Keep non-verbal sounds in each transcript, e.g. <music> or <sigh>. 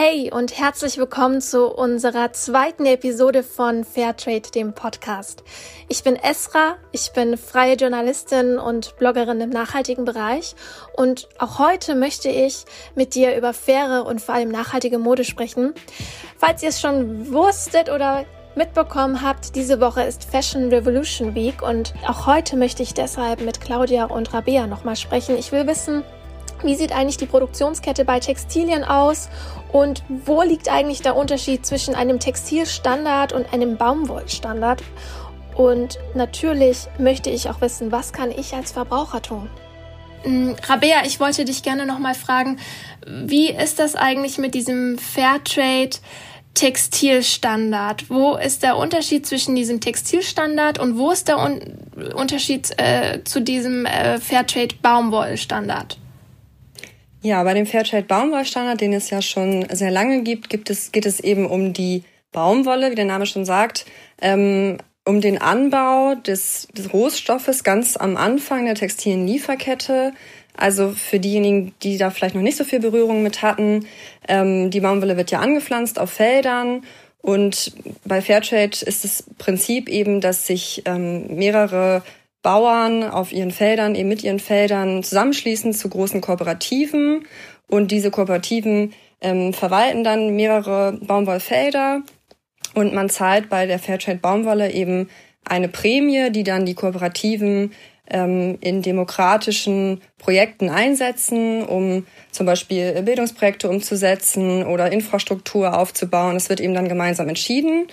Hey und herzlich willkommen zu unserer zweiten Episode von Fairtrade, dem Podcast. Ich bin Esra, ich bin freie Journalistin und Bloggerin im nachhaltigen Bereich und auch heute möchte ich mit dir über faire und vor allem nachhaltige Mode sprechen. Falls ihr es schon wusstet oder mitbekommen habt, diese Woche ist Fashion Revolution Week und auch heute möchte ich deshalb mit Claudia und Rabea nochmal sprechen. Ich will wissen, wie sieht eigentlich die Produktionskette bei Textilien aus und wo liegt eigentlich der Unterschied zwischen einem Textilstandard und einem Baumwollstandard? Und natürlich möchte ich auch wissen, was kann ich als Verbraucher tun? Mm, Rabea, ich wollte dich gerne nochmal fragen, wie ist das eigentlich mit diesem Fairtrade Textilstandard? Wo ist der Unterschied zwischen diesem Textilstandard und wo ist der Un Unterschied äh, zu diesem äh, Fairtrade Baumwollstandard? Ja, bei dem Fairtrade Baumwollstandard, den es ja schon sehr lange gibt, gibt es, geht es eben um die Baumwolle, wie der Name schon sagt, ähm, um den Anbau des, des Rohstoffes ganz am Anfang der textilen Lieferkette. Also für diejenigen, die da vielleicht noch nicht so viel Berührung mit hatten, ähm, die Baumwolle wird ja angepflanzt auf Feldern und bei Fairtrade ist das Prinzip eben, dass sich ähm, mehrere Bauern auf ihren Feldern, eben mit ihren Feldern zusammenschließen zu großen Kooperativen. Und diese Kooperativen ähm, verwalten dann mehrere Baumwollfelder und man zahlt bei der Fairtrade Baumwolle eben eine Prämie, die dann die Kooperativen ähm, in demokratischen Projekten einsetzen, um zum Beispiel Bildungsprojekte umzusetzen oder Infrastruktur aufzubauen. Es wird eben dann gemeinsam entschieden.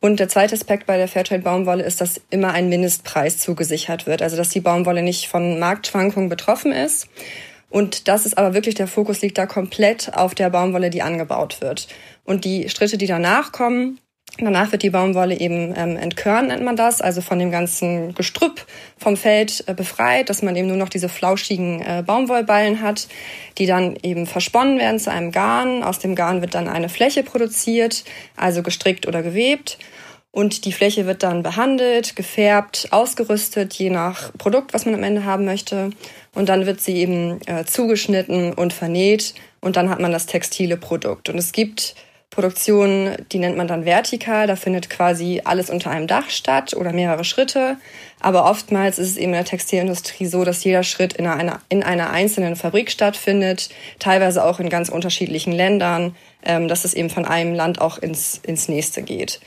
Und der zweite Aspekt bei der Fairtrade Baumwolle ist, dass immer ein Mindestpreis zugesichert wird, also dass die Baumwolle nicht von Marktschwankungen betroffen ist. Und das ist aber wirklich der Fokus liegt da komplett auf der Baumwolle, die angebaut wird. Und die Schritte, die danach kommen, Danach wird die Baumwolle eben ähm, entkörnt, nennt man das, also von dem ganzen Gestrüpp vom Feld äh, befreit, dass man eben nur noch diese flauschigen äh, Baumwollballen hat, die dann eben versponnen werden zu einem Garn. Aus dem Garn wird dann eine Fläche produziert, also gestrickt oder gewebt. Und die Fläche wird dann behandelt, gefärbt, ausgerüstet, je nach Produkt, was man am Ende haben möchte. Und dann wird sie eben äh, zugeschnitten und vernäht. Und dann hat man das textile Produkt. Und es gibt Produktion, die nennt man dann vertikal. Da findet quasi alles unter einem Dach statt oder mehrere Schritte. Aber oftmals ist es eben in der Textilindustrie so, dass jeder Schritt in einer, in einer einzelnen Fabrik stattfindet, teilweise auch in ganz unterschiedlichen Ländern, ähm, dass es eben von einem Land auch ins, ins nächste geht.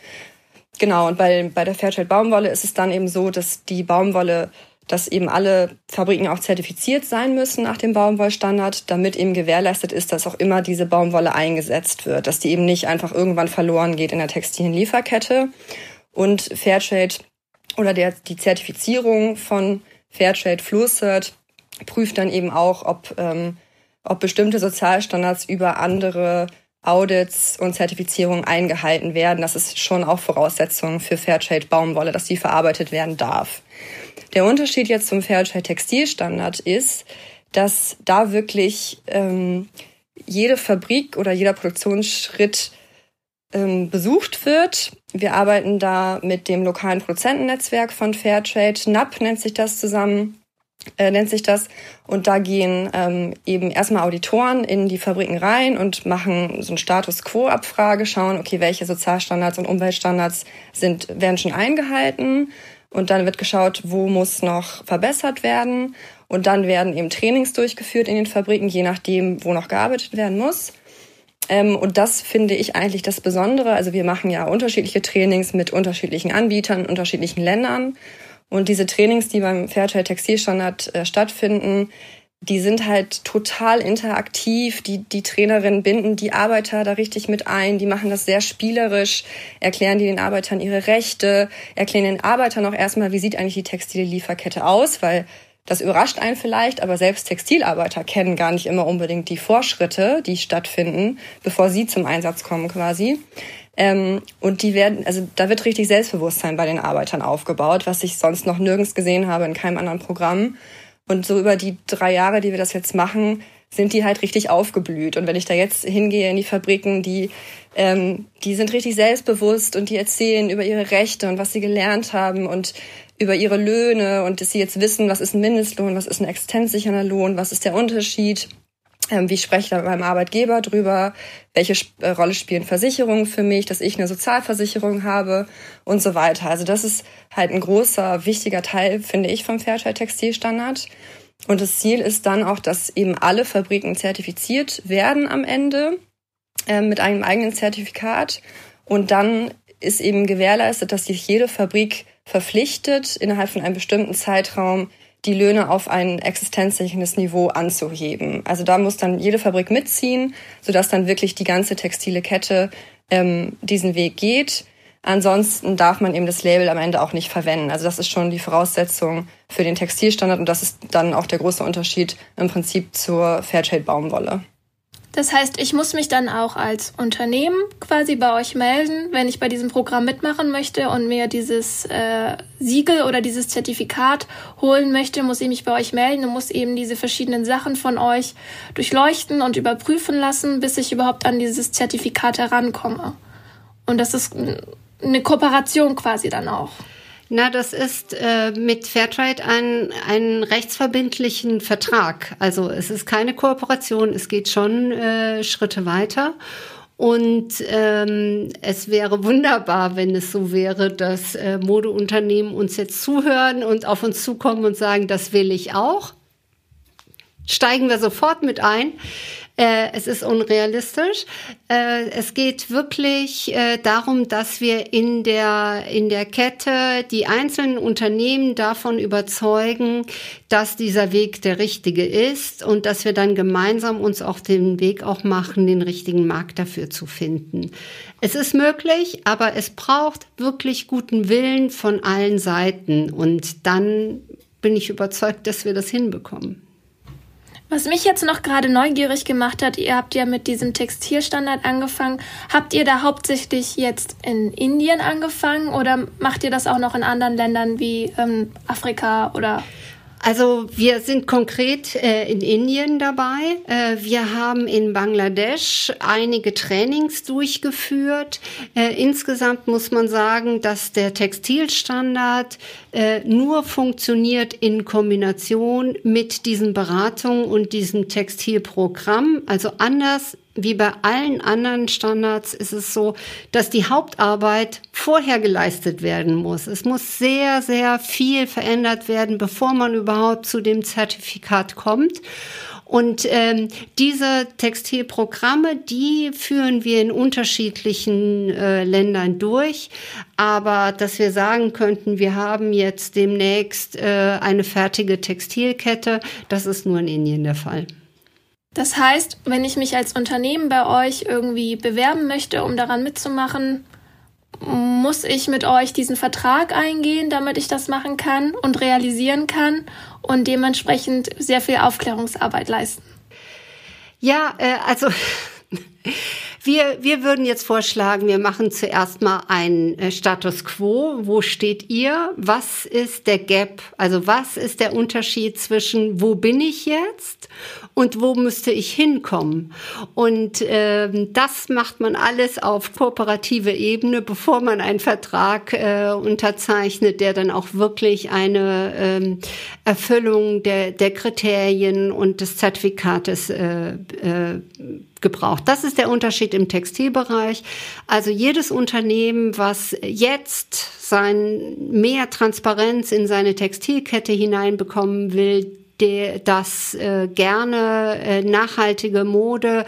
Genau, und bei, bei der Fairtrade Baumwolle ist es dann eben so, dass die Baumwolle dass eben alle Fabriken auch zertifiziert sein müssen nach dem Baumwollstandard, damit eben gewährleistet ist, dass auch immer diese Baumwolle eingesetzt wird, dass die eben nicht einfach irgendwann verloren geht in der textilen Lieferkette. Und Fairtrade oder der, die Zertifizierung von Fairtrade FluorCert prüft dann eben auch, ob, ähm, ob bestimmte Sozialstandards über andere Audits und Zertifizierungen eingehalten werden. Das ist schon auch Voraussetzung für Fairtrade Baumwolle, dass die verarbeitet werden darf. Der Unterschied jetzt zum Fairtrade Textilstandard ist, dass da wirklich ähm, jede Fabrik oder jeder Produktionsschritt ähm, besucht wird. Wir arbeiten da mit dem lokalen Produzentennetzwerk von Fairtrade. NAP nennt sich das zusammen äh, nennt sich das. Und da gehen ähm, eben erstmal Auditoren in die Fabriken rein und machen so eine Status Quo-Abfrage, schauen, okay, welche Sozialstandards und Umweltstandards sind, werden schon eingehalten. Und dann wird geschaut, wo muss noch verbessert werden. Und dann werden eben Trainings durchgeführt in den Fabriken, je nachdem, wo noch gearbeitet werden muss. Ähm, und das finde ich eigentlich das Besondere. Also wir machen ja unterschiedliche Trainings mit unterschiedlichen Anbietern unterschiedlichen Ländern. Und diese Trainings, die beim Fairtrade Textilstandard äh, stattfinden, die sind halt total interaktiv. Die, die Trainerinnen binden die Arbeiter da richtig mit ein. Die machen das sehr spielerisch, erklären die den Arbeitern ihre Rechte, erklären den Arbeitern auch erstmal, wie sieht eigentlich die textile Lieferkette aus, weil das überrascht einen vielleicht, aber selbst Textilarbeiter kennen gar nicht immer unbedingt die Vorschritte, die stattfinden, bevor sie zum Einsatz kommen quasi. Ähm, und die werden, also da wird richtig Selbstbewusstsein bei den Arbeitern aufgebaut, was ich sonst noch nirgends gesehen habe in keinem anderen Programm. Und so über die drei Jahre, die wir das jetzt machen, sind die halt richtig aufgeblüht. Und wenn ich da jetzt hingehe in die Fabriken, die, ähm, die sind richtig selbstbewusst und die erzählen über ihre Rechte und was sie gelernt haben und über ihre Löhne und dass sie jetzt wissen, was ist ein Mindestlohn, was ist ein existenzsichernder Lohn, was ist der Unterschied Ähm, wie spreche ich da mit meinem Arbeitgeber drüber? Welche äh, Rolle spielen Versicherungen für mich, dass ich eine Sozialversicherung habe und so weiter. Also das ist halt ein großer, wichtiger Teil, finde ich, vom Fairtrade Textilstandard. Und das Ziel ist dann auch, dass eben alle Fabriken zertifiziert werden am Ende äh, mit einem eigenen Zertifikat. Und dann ist eben gewährleistet, dass sich jede Fabrik verpflichtet, innerhalb von einem bestimmten Zeitraum die Löhne auf ein existenzsicherndes Niveau anzuheben. Also da muss dann jede Fabrik mitziehen, sodass dann wirklich die ganze textile Kette ähm, diesen Weg geht. Ansonsten darf man eben das Label am Ende auch nicht verwenden. Also das ist schon die Voraussetzung für den Textilstandard und das ist dann auch der große Unterschied im Prinzip zur Fairtrade Baumwolle. Das heißt, ich muss mich dann auch als Unternehmen quasi bei euch melden, wenn ich bei diesem Programm mitmachen möchte und mir dieses äh, Siegel oder dieses Zertifikat holen möchte, muss ich mich bei euch melden und muss eben diese verschiedenen Sachen von euch durchleuchten und überprüfen lassen, bis ich überhaupt an dieses Zertifikat herankomme. Und das ist eine Kooperation quasi dann auch. Na, das ist äh, mit Fairtrade ein, ein rechtsverbindlichen Vertrag. Also es ist keine Kooperation, es geht schon äh, Schritte weiter. Und ähm, es wäre wunderbar, wenn es so wäre, dass äh, Modeunternehmen uns jetzt zuhören und auf uns zukommen und sagen, das will ich auch. Steigen wir sofort mit ein. Äh, es ist unrealistisch. Äh, es geht wirklich äh, darum, dass wir in der, in der Kette die einzelnen Unternehmen davon überzeugen, dass dieser Weg der richtige ist und dass wir dann gemeinsam uns auch den Weg auch machen, den richtigen Markt dafür zu finden. Es ist möglich, aber es braucht wirklich guten Willen von allen Seiten und dann bin ich überzeugt, dass wir das hinbekommen. Was mich jetzt noch gerade neugierig gemacht hat, ihr habt ja mit diesem Textilstandard angefangen. Habt ihr da hauptsächlich jetzt in Indien angefangen oder macht ihr das auch noch in anderen Ländern wie ähm, Afrika oder also wir sind konkret äh, in Indien dabei. Äh, wir haben in Bangladesch einige Trainings durchgeführt. Äh, insgesamt muss man sagen, dass der Textilstandard äh, nur funktioniert in Kombination mit diesen Beratungen und diesem Textilprogramm. Also anders wie bei allen anderen Standards ist es so, dass die Hauptarbeit vorher geleistet werden muss. Es muss sehr, sehr viel verändert werden, bevor man überhaupt zu dem Zertifikat kommt. Und ähm, diese Textilprogramme, die führen wir in unterschiedlichen äh, Ländern durch. Aber dass wir sagen könnten, wir haben jetzt demnächst äh, eine fertige Textilkette, das ist nur in Indien der Fall. Das heißt, wenn ich mich als Unternehmen bei euch irgendwie bewerben möchte, um daran mitzumachen, muss ich mit euch diesen Vertrag eingehen, damit ich das machen kann und realisieren kann und dementsprechend sehr viel Aufklärungsarbeit leisten. Ja, äh, also wir, wir würden jetzt vorschlagen, wir machen zuerst mal einen äh, Status quo. Wo steht ihr? Was ist der Gap? Also was ist der Unterschied zwischen wo bin ich jetzt und wo müsste ich hinkommen? Und äh, das macht man alles auf kooperative Ebene, bevor man einen Vertrag äh, unterzeichnet, der dann auch wirklich eine ähm, Erfüllung der, der Kriterien und des Zertifikates äh, äh, gebraucht. Das ist der Unterschied im Textilbereich. Also jedes Unternehmen, was jetzt sein mehr Transparenz in seine Textilkette hineinbekommen will, der, das äh, gerne äh, nachhaltige Mode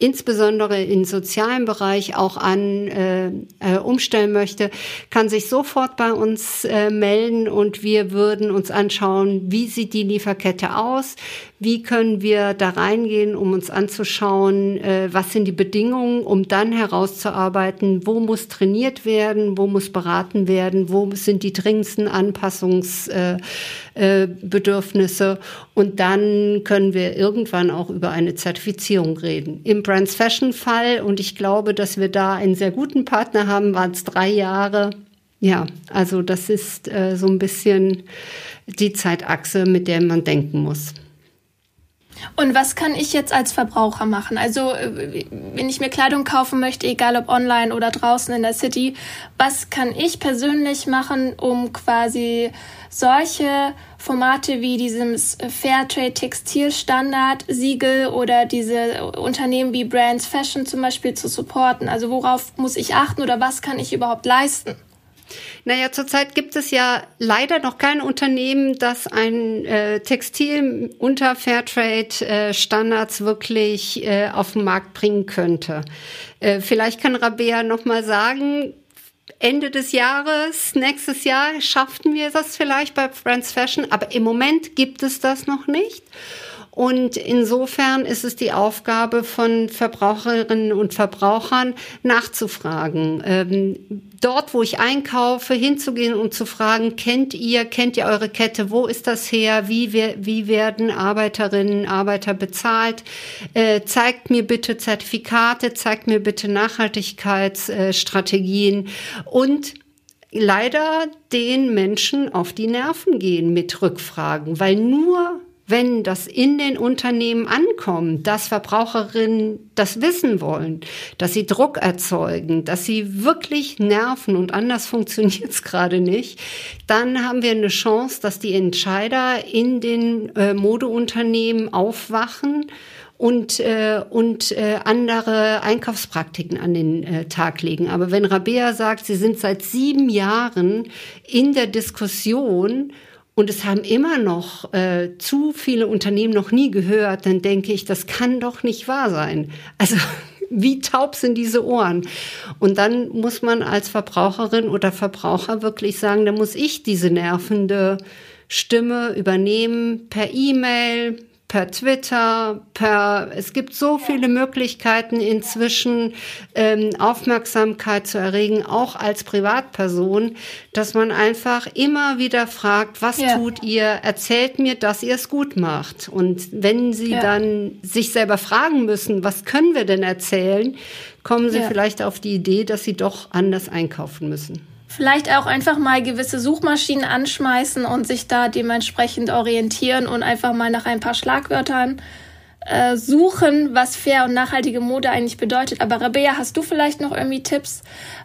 insbesondere im sozialen Bereich auch an äh, äh, umstellen möchte, kann sich sofort bei uns äh, melden und wir würden uns anschauen, wie sieht die Lieferkette aus, wie können wir da reingehen, um uns anzuschauen, äh, was sind die Bedingungen, um dann herauszuarbeiten, wo muss trainiert werden, wo muss beraten werden, wo sind die dringendsten Anpassungsbedürfnisse. Äh, äh, und dann können wir irgendwann auch über eine Zertifizierung reden. Im Brands Fashion Fall, und ich glaube, dass wir da einen sehr guten Partner haben, waren es drei Jahre. Ja, also das ist äh, so ein bisschen die Zeitachse, mit der man denken muss. Und was kann ich jetzt als Verbraucher machen? Also, äh, wenn ich mir Kleidung kaufen möchte, egal ob online oder draußen in der City, was kann ich persönlich machen, um quasi solche Formate wie dieses Fairtrade Textilstandard Siegel oder diese Unternehmen wie Brands Fashion zum Beispiel zu supporten? Also, worauf muss ich achten oder was kann ich überhaupt leisten? Naja, zurzeit gibt es ja leider noch kein Unternehmen, das ein äh, Textil unter Fairtrade-Standards äh, wirklich äh, auf den Markt bringen könnte. Äh, vielleicht kann Rabea noch mal sagen, Ende des Jahres, nächstes Jahr schafften wir das vielleicht bei Friends Fashion, aber im Moment gibt es das noch nicht. Und insofern ist es die Aufgabe von Verbraucherinnen und Verbrauchern nachzufragen. Ähm, dort, wo ich einkaufe, hinzugehen und zu fragen, kennt ihr, kennt ihr eure Kette, wo ist das her, wie, wie werden Arbeiterinnen, Arbeiter bezahlt, äh, zeigt mir bitte Zertifikate, zeigt mir bitte Nachhaltigkeitsstrategien. Und leider den Menschen auf die Nerven gehen mit Rückfragen, weil nur wenn das in den Unternehmen ankommt, dass Verbraucherinnen das wissen wollen, dass sie Druck erzeugen, dass sie wirklich nerven und anders <laughs> funktioniert es gerade nicht, dann haben wir eine Chance, dass die Entscheider in den äh, Modeunternehmen aufwachen und, äh, und äh, andere Einkaufspraktiken an den äh, Tag legen. Aber wenn Rabea sagt, sie sind seit sieben Jahren in der Diskussion und es haben immer noch äh, zu viele Unternehmen noch nie gehört, dann denke ich, das kann doch nicht wahr sein. Also <laughs> wie taub sind diese Ohren? Und dann muss man als Verbraucherin oder Verbraucher wirklich sagen, da muss ich diese nervende Stimme übernehmen per E-Mail, per Twitter, per es gibt so viele Möglichkeiten inzwischen ähm, Aufmerksamkeit zu erregen, auch als Privatperson, dass man einfach immer wieder fragt, was ja. tut ihr? Erzählt mir, dass ihr es gut macht. Und wenn sie ja. dann sich selber fragen müssen, was können wir denn erzählen, kommen sie ja. vielleicht auf die Idee, dass sie doch anders einkaufen müssen. Vielleicht auch einfach mal gewisse Suchmaschinen anschmeißen und sich da dementsprechend orientieren und einfach mal nach ein paar Schlagwörtern äh, suchen, was fair und nachhaltige Mode eigentlich bedeutet. Aber Rabea, hast du vielleicht noch irgendwie Tipps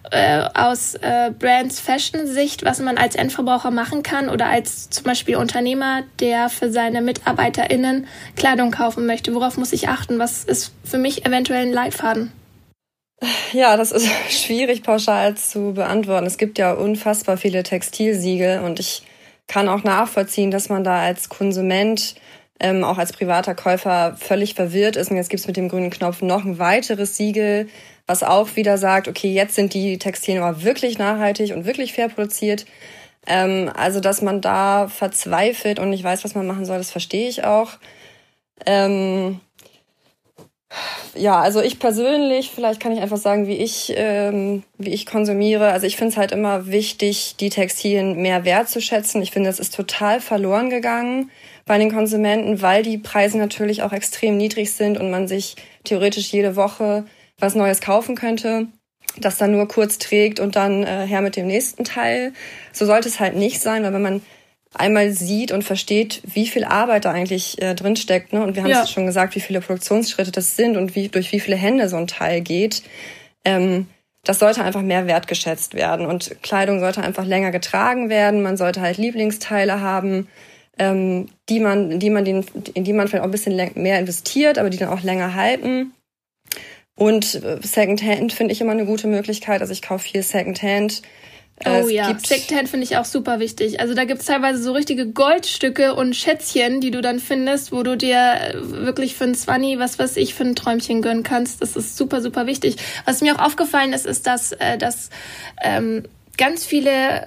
äh, aus äh, Brands Fashion-Sicht, was man als Endverbraucher machen kann oder als zum Beispiel Unternehmer, der für seine MitarbeiterInnen Kleidung kaufen möchte? Worauf muss ich achten? Was ist für mich eventuell ein Leitfaden? Ja, das ist <laughs> schwierig pauschal zu beantworten. Es gibt ja unfassbar viele Textilsiegel und ich kann auch nachvollziehen, dass man da als Konsument, ähm, auch als privater Käufer völlig verwirrt ist. Und jetzt gibt's mit dem grünen Knopf noch ein weiteres Siegel, was auch wieder sagt, okay, jetzt sind die Textilien aber wirklich nachhaltig und wirklich fair produziert. Ähm, also, dass man da verzweifelt und nicht weiß, was man machen soll, das verstehe ich auch. Ähm, ja, also ich persönlich, vielleicht kann ich einfach sagen, wie ich, ähm, wie ich konsumiere. Also ich finde es halt immer wichtig, die Textilien mehr wertzuschätzen. Ich finde, es ist total verloren gegangen bei den Konsumenten, weil die Preise natürlich auch extrem niedrig sind und man sich theoretisch jede Woche was Neues kaufen könnte, das dann nur kurz trägt und dann äh, her mit dem nächsten Teil. So sollte es halt nicht sein, weil wenn man einmal sieht und versteht, wie viel Arbeit da eigentlich äh, drin steckt. Ne? Und wir haben ja. es schon gesagt, wie viele Produktionsschritte das sind und wie, durch wie viele Hände so ein Teil geht. Ähm, das sollte einfach mehr wertgeschätzt werden. Und Kleidung sollte einfach länger getragen werden. Man sollte halt Lieblingsteile haben, ähm, die man, die man den, in die man vielleicht auch ein bisschen mehr investiert, aber die dann auch länger halten. Und äh, Secondhand finde ich immer eine gute Möglichkeit. Also ich kaufe viel Secondhand. Äh, oh es ja, Secondhand finde ich auch super wichtig. Also da gibt's teilweise so richtige Goldstücke und Schätzchen, die du dann findest, wo du dir wirklich für ein Zwanni, was weiß ich, für ein Träumchen gönnen kannst. Das ist super, super wichtig. Was mir auch aufgefallen ist, ist, dass, äh, dass ähm, ganz viele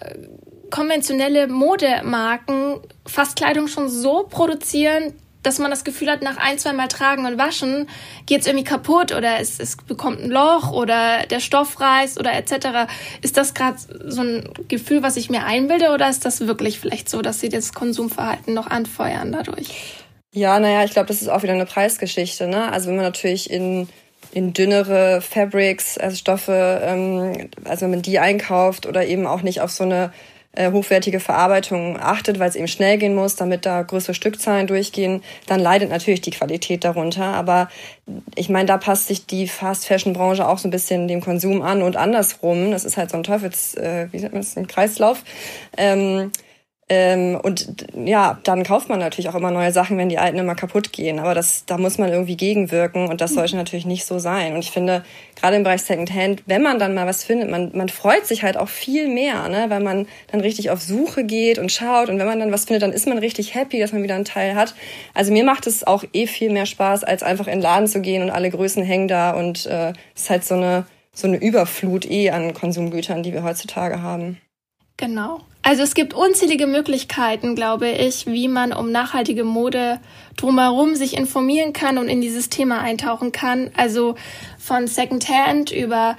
konventionelle Modemarken fast Kleidung schon so produzieren, dass man das Gefühl hat, nach ein, zwei Mal tragen und waschen geht es irgendwie kaputt oder es, es bekommt ein Loch oder der Stoff reißt oder etc. Ist das gerade so ein Gefühl, was ich mir einbilde oder ist das wirklich vielleicht so, dass sie das Konsumverhalten noch anfeuern dadurch? Ja, naja, ich glaube, das ist auch wieder eine Preisgeschichte. Ne? Also wenn man natürlich in in dünnere Fabrics, also Stoffe, ähm, also wenn man die einkauft oder eben auch nicht auf so eine äh, hochwertige Verarbeitung achtet, weil es eben schnell gehen muss, damit da größere Stückzahlen durchgehen, dann leidet natürlich die Qualität darunter. Aber ich meine, da passt sich die Fast-Fashion-Branche auch so ein bisschen dem Konsum an und andersrum. Das ist halt so ein Teufels, äh, wie nennt man das, ein Kreislauf. Ähm, ähm, und ja, dann kauft man natürlich auch immer neue Sachen, wenn die alten immer kaputt gehen. Aber das, da muss man irgendwie gegenwirken und das sollte natürlich nicht so sein. Und ich finde, gerade im Bereich Secondhand, wenn man dann mal was findet, man, man freut sich halt auch viel mehr, ne? weil man dann richtig auf Suche geht und schaut. Und wenn man dann was findet, dann ist man richtig happy, dass man wieder einen Teil hat. Also mir macht es auch eh viel mehr Spaß, als einfach in den Laden zu gehen und alle Größen hängen da. Und äh, es ist halt so eine, so eine Überflut eh an Konsumgütern, die wir heutzutage haben. Genau. Also es gibt unzählige Möglichkeiten, glaube ich, wie man um nachhaltige Mode drumherum sich informieren kann und in dieses Thema eintauchen kann. Also von Secondhand über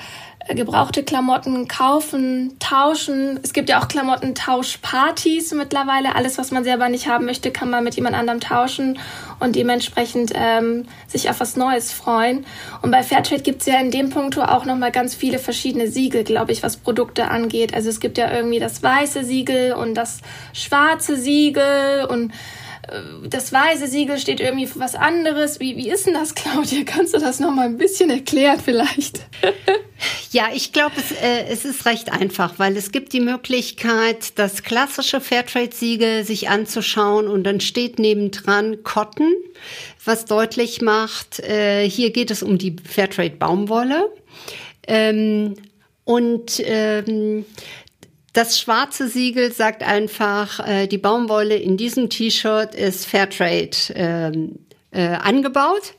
gebrauchte Klamotten kaufen, tauschen. Es gibt ja auch Klamottentauschpartys mittlerweile. Alles, was man selber nicht haben möchte, kann man mit jemand anderem tauschen und dementsprechend ähm, sich auf was Neues freuen. Und bei Fairtrade gibt es ja in dem Punkt auch nochmal ganz viele verschiedene Siegel, glaube ich, was Produkte angeht. Also es gibt ja irgendwie das weiße Siegel und das schwarze Siegel und äh, das weiße Siegel steht irgendwie für was anderes. Wie, wie ist denn das, Claudia? Kannst du das noch mal ein bisschen erklären vielleicht? <laughs> ja, ich glaube, es, äh, es ist recht einfach, weil es gibt die Möglichkeit, das klassische Fairtrade-Siegel sich anzuschauen und dann steht nebendran Cotton, was deutlich macht, äh, hier geht es um die Fairtrade-Baumwolle. Ähm, und ähm, das schwarze Siegel sagt einfach, äh, die Baumwolle in diesem T-Shirt ist Fairtrade ähm, äh, angebaut.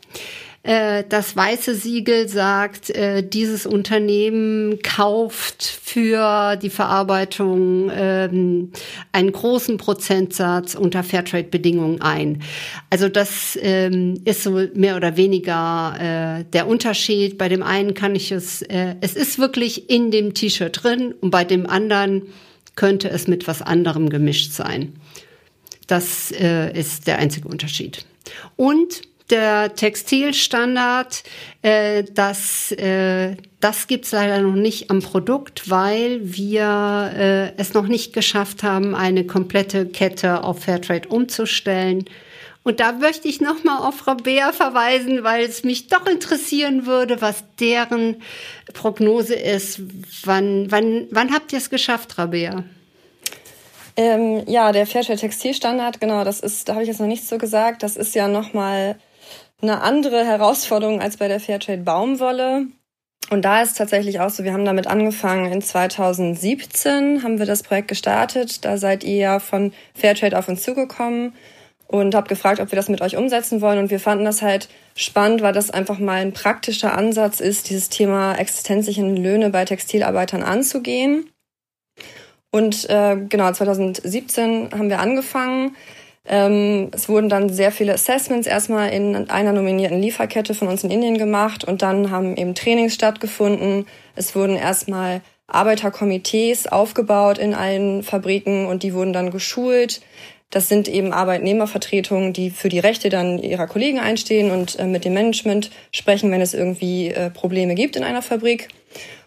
Äh, das weiße Siegel sagt, äh, dieses Unternehmen kauft für die Verarbeitung ähm, einen großen Prozentsatz unter Fairtrade-Bedingungen ein. Also das ähm, ist so mehr oder weniger äh, der Unterschied. Bei dem einen kann ich es, es ist wirklich in dem T-Shirt drin und bei dem anderen könnte es mit was anderem gemischt sein. Das ist der einzige Unterschied. Und der Textilstandard, äh, das, äh, das gibt's leider noch nicht am Produkt, weil wir äh, es noch nicht geschafft haben, eine komplette Kette auf Fairtrade umzustellen. Und da möchte ich nochmal auf Rabea verweisen, weil es mich doch interessieren würde, was deren Prognose ist. Wann, wann, wann habt ihr es geschafft, Rabea? Ähm, ja, der Fairtrade Textilstandard, genau, das ist, da habe ich jetzt noch nichts so gesagt. Das ist ja nochmal eine andere Herausforderung als bei der Fairtrade Baumwolle. Und da ist tatsächlich auch so, wir haben damit angefangen in 2017, haben wir das Projekt gestartet. Da seid ihr ja von Fairtrade auf uns zugekommen und habt gefragt, ob wir das mit euch umsetzen wollen. Und wir fanden das halt spannend, weil das einfach mal ein praktischer Ansatz ist, dieses Thema existenzsichernde Löhne bei Textilarbeitern anzugehen. Und äh, genau, 2017 haben wir angefangen. Ähm, es wurden dann sehr viele Assessments erstmal in einer nominierten Lieferkette von uns in Indien gemacht und dann haben eben Trainings stattgefunden. Es wurden erstmal Arbeiterkomitees aufgebaut in allen Fabriken und die wurden dann geschult. Das sind eben Arbeitnehmervertretungen, die für die Rechte dann ihrer Kollegen einstehen und äh, mit dem Management sprechen, wenn es irgendwie äh, Probleme gibt in einer Fabrik.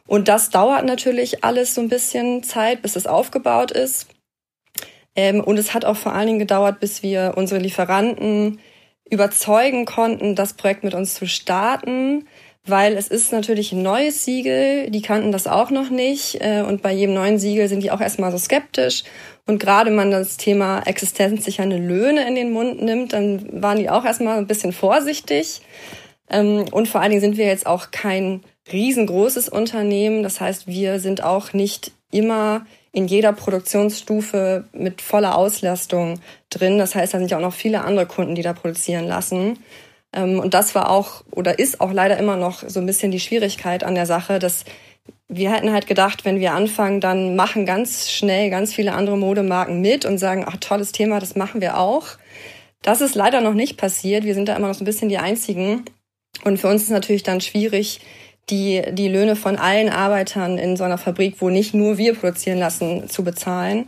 Und das dauert natürlich alles so ein bisschen Zeit, bis es aufgebaut ist. Ähm, und es hat auch vor allen Dingen gedauert, bis wir unsere Lieferanten überzeugen konnten, das Projekt mit uns zu starten, weil es ist natürlich ein neues Siegel, die kannten das auch noch nicht. Äh, und bei jedem neuen Siegel sind die auch erstmal so skeptisch. Und gerade man das Thema existenzsichernde Löhne in den Mund nimmt, dann waren die auch erstmal ein bisschen vorsichtig. Ähm, und vor allen Dingen sind wir jetzt auch kein riesengroßes Unternehmen, das heißt, wir sind auch nicht immer in jeder Produktionsstufe mit voller Auslastung drin. Das heißt, da sind ja auch noch viele andere Kunden, die da produzieren lassen. Ähm, und das war auch oder ist auch leider immer noch so ein bisschen die Schwierigkeit an der Sache, dass wir hätten halt gedacht, wenn wir anfangen, dann machen ganz schnell ganz viele andere Modemarken mit und sagen, ach, tolles Thema, das machen wir auch. Das ist leider noch nicht passiert. Wir sind da immer noch so ein bisschen die Einzigen. Und für uns ist natürlich dann schwierig, die, die Löhne von allen Arbeitern in so einer Fabrik, wo nicht nur wir produzieren lassen, zu bezahlen.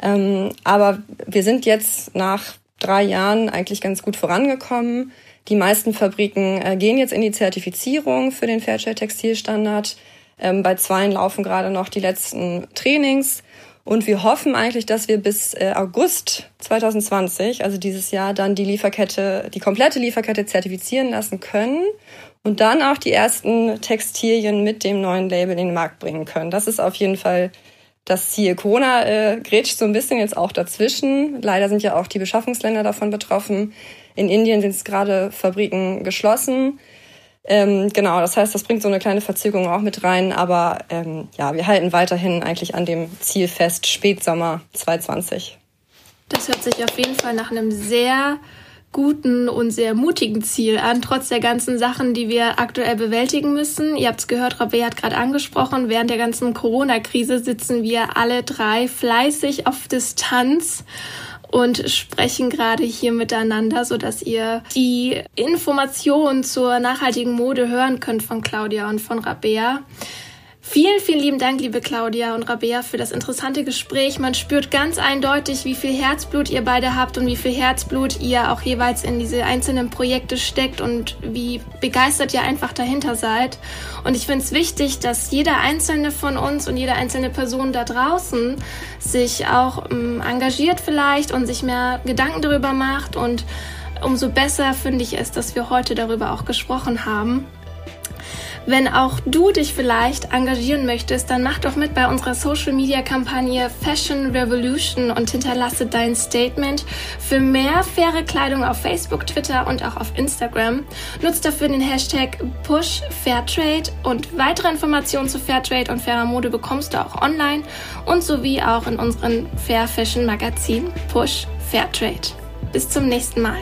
Ähm, aber wir sind jetzt nach drei Jahren eigentlich ganz gut vorangekommen. Die meisten Fabriken äh, gehen jetzt in die Zertifizierung für den Fairtrade Textilstandard. Ähm, bei zweien laufen gerade noch die letzten Trainings. Und wir hoffen eigentlich, dass wir bis äh, August 2020, also dieses Jahr, dann die Lieferkette, die komplette Lieferkette zertifizieren lassen können und dann auch die ersten Textilien mit dem neuen Label in den Markt bringen können. Das ist auf jeden Fall das Ziel. Corona äh, grätscht so ein bisschen jetzt auch dazwischen. Leider sind ja auch die Beschaffungsländer davon betroffen. In Indien sind es gerade Fabriken geschlossen. Ähm, genau, das heißt, das bringt so eine kleine Verzögerung auch mit rein, aber ähm, ja, wir halten weiterhin eigentlich an dem Ziel fest, Spätsommer 2020. Das hört sich auf jeden Fall nach einem sehr guten und sehr mutigen Ziel an, trotz der ganzen Sachen, die wir aktuell bewältigen müssen. Ihr habt es gehört, Rabé hat gerade angesprochen, während der ganzen Corona-Krise sitzen wir alle drei fleißig auf Distanz und sprechen gerade hier miteinander, so dass ihr die Informationen zur nachhaltigen Mode hören könnt von Claudia und von Rabea. Vielen, vielen lieben Dank, liebe Claudia und Rabea, für das interessante Gespräch. Man spürt ganz eindeutig, wie viel Herzblut ihr beide habt und wie viel Herzblut ihr auch jeweils in diese einzelnen Projekte steckt und wie begeistert ihr einfach dahinter seid. Und ich finde es wichtig, dass jeder einzelne von uns und jede einzelne Person da draußen sich auch ähm, engagiert vielleicht und sich mehr Gedanken darüber macht. Und umso besser finde ich es, dass wir heute darüber auch gesprochen haben. Wenn auch du dich vielleicht engagieren möchtest, dann mach doch mit bei unserer Social Media Kampagne Fashion Revolution und hinterlasse dein Statement für mehr faire Kleidung auf Facebook, Twitter und auch auf Instagram. Nutzt dafür den Hashtag Push Fairtrade und weitere Informationen zu Fairtrade und fairer Mode bekommst du auch online und sowie auch in unserem Fair Fashion Magazin Push Fairtrade. Bis zum nächsten Mal.